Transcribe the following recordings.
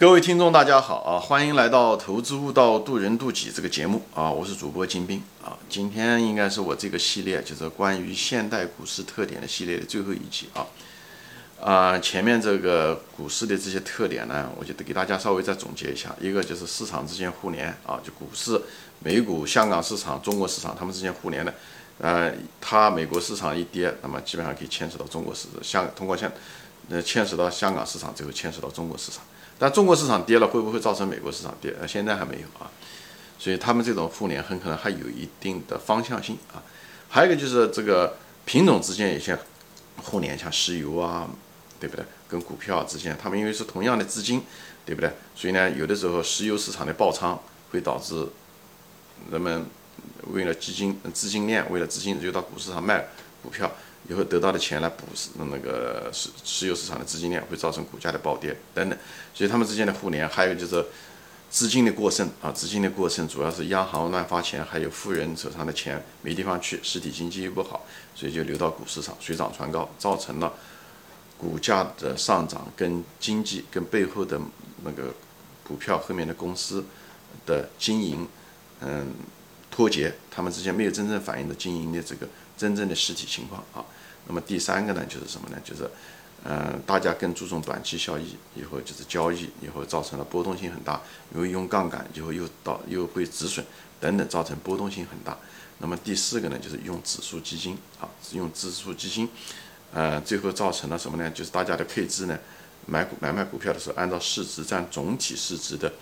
各位听众，大家好啊！欢迎来到《投资悟道，渡人渡己》这个节目啊！我是主播金兵啊！今天应该是我这个系列，就是关于现代股市特点的系列的最后一集啊！啊，前面这个股市的这些特点呢，我觉得给大家稍微再总结一下。一个就是市场之间互联啊，就股市、美股、香港市场、中国市场，它们之间互联的。呃，它美国市场一跌，那么基本上可以牵扯到中国市场，香通过香，呃，牵扯到香港市场，最后牵扯到中国市场。但中国市场跌了，会不会造成美国市场跌？呃，现在还没有啊，所以他们这种互联很可能还有一定的方向性啊。还有一个就是这个品种之间有些互联，像石油啊，对不对？跟股票之间，他们因为是同样的资金，对不对？所以呢，有的时候石油市场的爆仓会导致人们为了基金资金链，为了资金就到股市上卖股票。以后得到的钱来补那个石石油市场的资金链，会造成股价的暴跌等等，所以他们之间的互联，还有就是资金的过剩啊，资金的过剩主要是央行乱发钱，还有富人手上的钱没地方去，实体经济又不好，所以就流到股市上，水涨船高，造成了股价的上涨跟经济跟背后的那个股票后面的公司的经营，嗯，脱节，他们之间没有真正反映的经营的这个。真正的实体情况啊，那么第三个呢，就是什么呢？就是，嗯，大家更注重短期效益，以后就是交易，以后造成了波动性很大，由于用杠杆，以后又导又会止损等等，造成波动性很大。那么第四个呢，就是用指数基金啊，用指数基金，呃，最后造成了什么呢？就是大家的配置呢，买股买卖股票的时候，按照市值占总体市值的。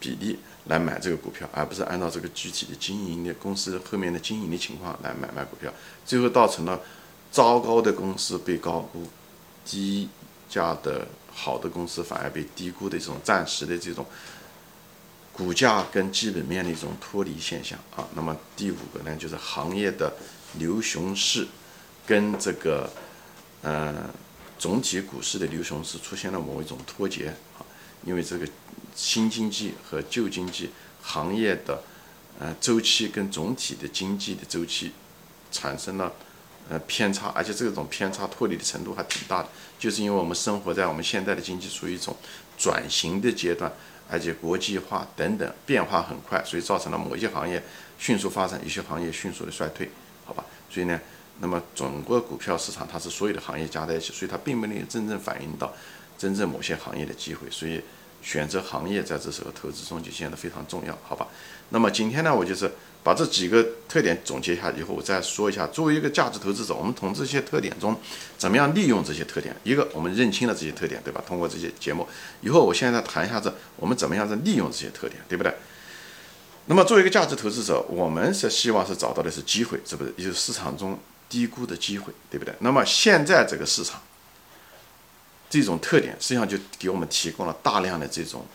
比例来买这个股票，而不是按照这个具体的经营的公司后面的经营的情况来买卖股票，最后造成了糟糕的公司被高估，低价的好的公司反而被低估的这种暂时的这种股价跟基本面的一种脱离现象啊。那么第五个呢，就是行业的牛熊市跟这个呃总体股市的牛熊市出现了某一种脱节啊，因为这个。新经济和旧经济行业的呃周期跟总体的经济的周期产生了偏差，而且这种偏差脱离的程度还挺大的，就是因为我们生活在我们现在的经济处于一种转型的阶段，而且国际化等等变化很快，所以造成了某些行业迅速发展，一些行业迅速的衰退，好吧？所以呢，那么整个股票市场它是所有的行业加在一起，所以它并不能真正反映到真正某些行业的机会，所以。选择行业在这时候投资中就显得非常重要，好吧？那么今天呢，我就是把这几个特点总结一下以后，我再说一下，作为一个价值投资者，我们从这些特点中怎么样利用这些特点？一个，我们认清了这些特点，对吧？通过这些节目以后，我现在谈一下子，我们怎么样在利用这些特点，对不对？那么作为一个价值投资者，我们是希望是找到的是机会，是不是？也就是市场中低估的机会，对不对？那么现在这个市场。这种特点实际上就给我们提供了大量的这种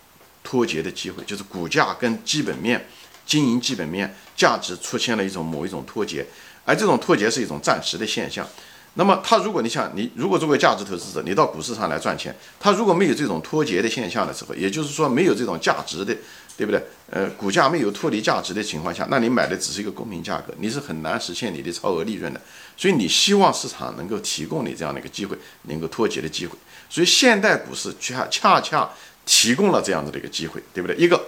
脱节的机会，就是股价跟基本面、经营基本面、价值出现了一种某一种脱节，而这种脱节是一种暂时的现象。那么，他如果你想，你如果作为价值投资者，你到股市上来赚钱，他如果没有这种脱节的现象的时候，也就是说没有这种价值的，对不对？呃，股价没有脱离价值的情况下，那你买的只是一个公平价格，你是很难实现你的超额利润的。所以你希望市场能够提供你这样的一个机会，能够脱节的机会。所以现代股市恰恰恰提供了这样子的一个机会，对不对？一个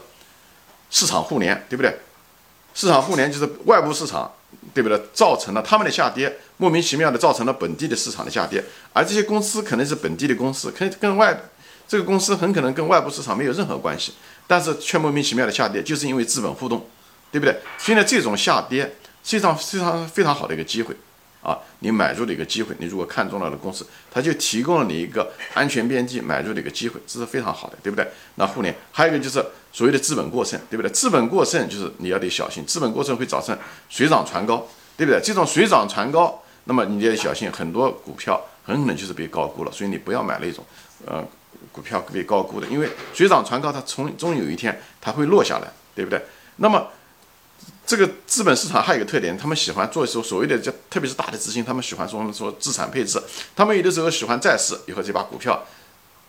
市场互联，对不对？市场互联就是外部市场。对不对？造成了他们的下跌，莫名其妙的造成了本地的市场的下跌，而这些公司可能是本地的公司，可能跟外这个公司很可能跟外部市场没有任何关系，但是却莫名其妙的下跌，就是因为资本互动，对不对？所以呢，这种下跌实际上非常非常好的一个机会。啊，你买入的一个机会，你如果看中了的公司，它就提供了你一个安全边际买入的一个机会，这是非常好的，对不对？那互联还有一个就是所谓的资本过剩，对不对？资本过剩就是你要得小心，资本过剩会造成水涨船高，对不对？这种水涨船高，那么你得小心，很多股票很可能就是被高估了，所以你不要买那种呃股票被高估的，因为水涨船高，它从终有一天它会落下来，对不对？那么。这个资本市场还有一个特点，他们喜欢做时候所谓的叫，特别是大的资金，他们喜欢说说资产配置，他们有的时候喜欢债市，以后就把股票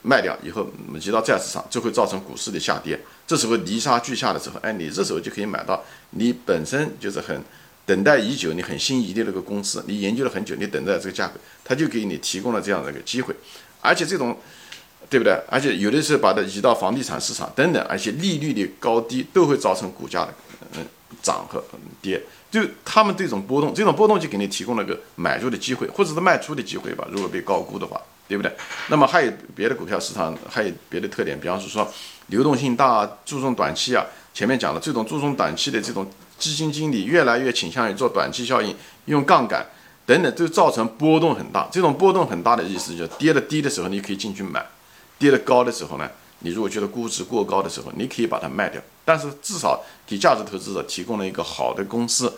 卖掉，以后移到债市上，就会造成股市的下跌。这时候泥沙俱下的时候，哎，你这时候就可以买到你本身就是很等待已久、你很心仪的那个公司，你研究了很久，你等待这个价格，他就给你提供了这样的一个机会，而且这种对不对？而且有的时候把它移到房地产市场等等，而且利率的高低都会造成股价的嗯涨和跌。就他们这种波动，这种波动就给你提供了个买入的机会，或者是卖出的机会吧。如果被高估的话，对不对？那么还有别的股票市场还有别的特点，比方说流动性大，注重短期啊。前面讲了，这种注重短期的这种基金经理越来越倾向于做短期效应，用杠杆等等，就造成波动很大。这种波动很大的意思就是跌的低的时候你可以进去买，跌得高的时候呢，你如果觉得估值过高的时候，你可以把它卖掉。但是至少给价值投资者提供了一个好的公司，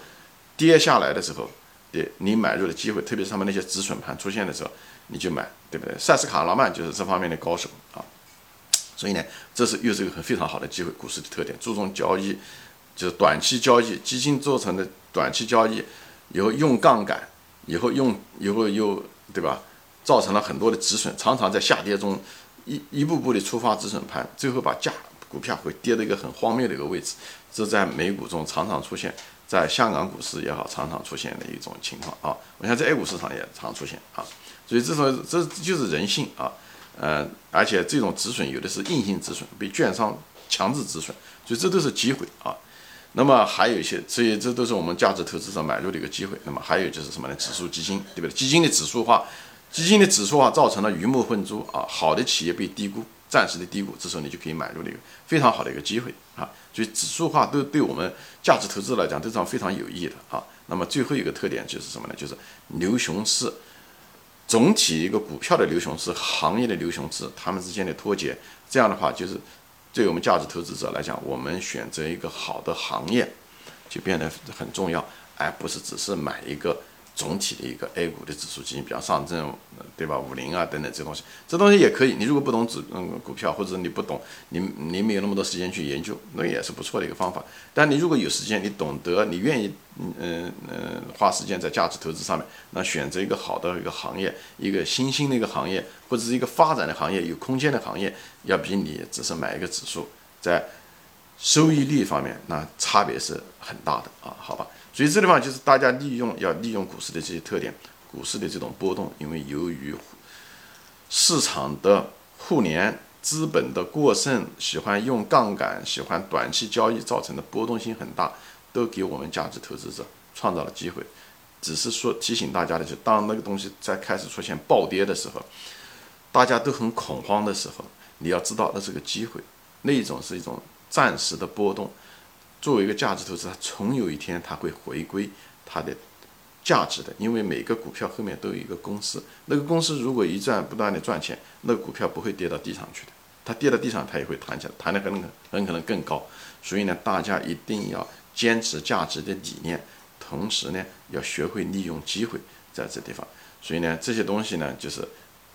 跌下来的时候，对你买入的机会，特别是他们那些止损盘出现的时候，你就买，对不对？塞斯卡拉曼就是这方面的高手啊。所以呢，这是又是一个很非常好的机会。股市的特点，注重交易，就是短期交易，基金做成的短期交易，以后用杠杆，以后用以后又对吧，造成了很多的止损，常常在下跌中一一步步的触发止损盘，最后把价股票会跌到一个很荒谬的一个位置。这在美股中常常出现，在香港股市也好，常常出现的一种情况啊。我想在 A 股市场也常出现啊。所以这种这就是人性啊。呃，而且这种止损有的是硬性止损，被券商强制止损，所以这都是机会啊。那么还有一些，所以这都是我们价值投资者买入的一个机会。那么还有就是什么呢？指数基金，对不对？基金的指数化，基金的指数化造成了鱼目混珠啊。好的企业被低估，暂时的低估，这时候你就可以买入了一个非常好的一个机会啊。所以指数化都对我们价值投资来讲都是非常有益的啊。那么最后一个特点就是什么呢？就是牛熊市。总体一个股票的牛熊市，行业的牛熊市，它们之间的脱节，这样的话，就是对我们价值投资者来讲，我们选择一个好的行业，就变得很重要，而不是只是买一个。总体的一个 A 股的指数基金，比方上证，对吧？五零啊等等这东西，这东西也可以。你如果不懂指嗯股票，或者你不懂，你你没有那么多时间去研究，那也是不错的一个方法。但你如果有时间，你懂得，你愿意嗯嗯嗯花时间在价值投资上面，那选择一个好的一个行业，一个新兴的一个行业，或者是一个发展的行业，有空间的行业，要比你只是买一个指数，在收益率方面，那差别是很大的啊，好吧？所以这地方就是大家利用要利用股市的这些特点，股市的这种波动，因为由于市场的互联、资本的过剩、喜欢用杠杆、喜欢短期交易造成的波动性很大，都给我们价值投资者创造了机会。只是说提醒大家的，就当那个东西在开始出现暴跌的时候，大家都很恐慌的时候，你要知道那是个机会，那一种是一种暂时的波动。作为一个价值投资，它总有一天它会回归它的价值的，因为每个股票后面都有一个公司，那个公司如果一赚不断的赚钱，那个股票不会跌到地上去的，它跌到地上它也会弹起来，弹的可很可能更高。所以呢，大家一定要坚持价值的理念，同时呢，要学会利用机会在这地方。所以呢，这些东西呢，就是，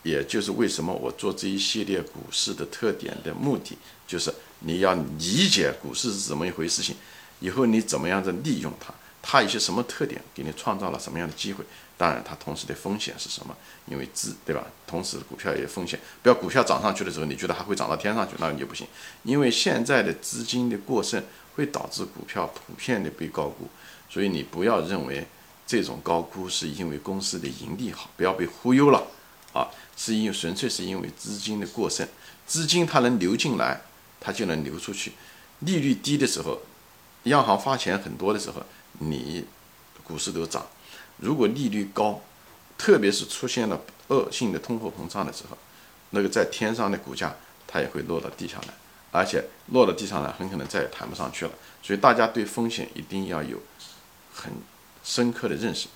也就是为什么我做这一系列股市的特点的目的，就是。你要理解股市是怎么一回事情，以后你怎么样子利用它，它有些什么特点，给你创造了什么样的机会？当然，它同时的风险是什么？因为资对吧？同时股票也有风险，不要股票涨上去的时候，你觉得还会涨到天上去，那你就不行。因为现在的资金的过剩会导致股票普遍的被高估，所以你不要认为这种高估是因为公司的盈利好，不要被忽悠了啊！是因为纯粹是因为资金的过剩，资金它能流进来。它就能流出去，利率低的时候，央行发钱很多的时候，你股市都涨；如果利率高，特别是出现了恶性的通货膨胀的时候，那个在天上的股价它也会落到地上来，而且落到地上来很可能再也弹不上去了。所以大家对风险一定要有很深刻的认识。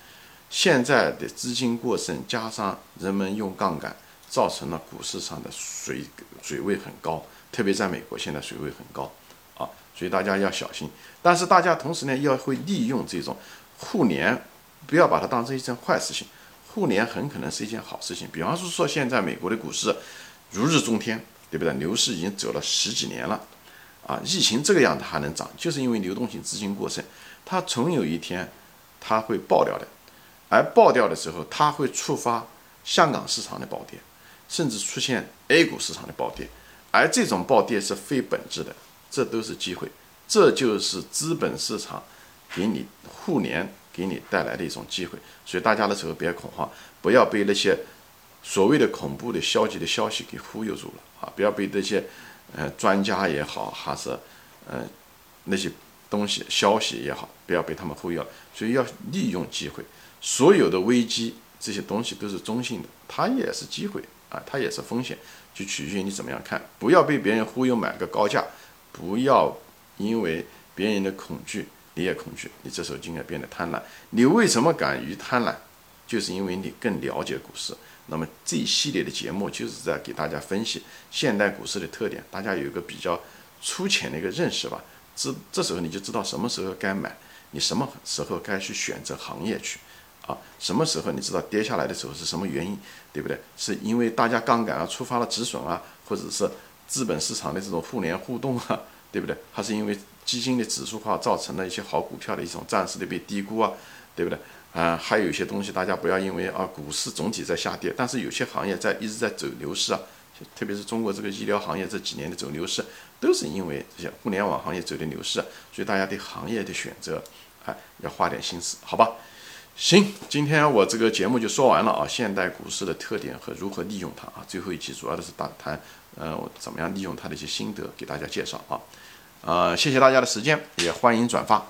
现在的资金过剩，加上人们用杠杆，造成了股市上的水水位很高。特别在美国，现在水位很高，啊，所以大家要小心。但是大家同时呢，要会利用这种互联，不要把它当成一件坏事情。互联很可能是一件好事情。比方说，说现在美国的股市如日中天，对不对？牛市已经走了十几年了，啊，疫情这个样子还能涨，就是因为流动性资金过剩，它总有一天它会爆掉的。而爆掉的时候，它会触发香港市场的暴跌，甚至出现 A 股市场的暴跌。而这种暴跌是非本质的，这都是机会，这就是资本市场给你互联给你带来的一种机会。所以大家的时候别恐慌，不要被那些所谓的恐怖的消极的消息给忽悠住了啊！不要被那些呃专家也好，还是呃那些东西消息也好，不要被他们忽悠。所以要利用机会，所有的危机这些东西都是中性的，它也是机会啊，它也是风险，就取决于你怎么样看。不要被别人忽悠买个高价，不要因为别人的恐惧你也恐惧，你这时候就应该变得贪婪。你为什么敢于贪婪？就是因为你更了解股市。那么这一系列的节目就是在给大家分析现代股市的特点，大家有一个比较粗浅的一个认识吧。这这时候你就知道什么时候该买，你什么时候该去选择行业去，啊，什么时候你知道跌下来的时候是什么原因，对不对？是因为大家杠杆啊触发了止损啊，或者是资本市场的这种互联互动啊，对不对？还是因为基金的指数化造成了一些好股票的一种暂时的被低估啊，对不对？啊，还有一些东西，大家不要因为啊，股市总体在下跌，但是有些行业在一直在走牛市啊，特别是中国这个医疗行业这几年的走牛市，都是因为这些互联网行业走的牛市，所以大家对行业的选择，啊，要花点心思，好吧？行，今天我这个节目就说完了啊，现代股市的特点和如何利用它啊，最后一期主要的是大谈，呃，我怎么样利用它的一些心得给大家介绍啊，呃，谢谢大家的时间，也欢迎转发。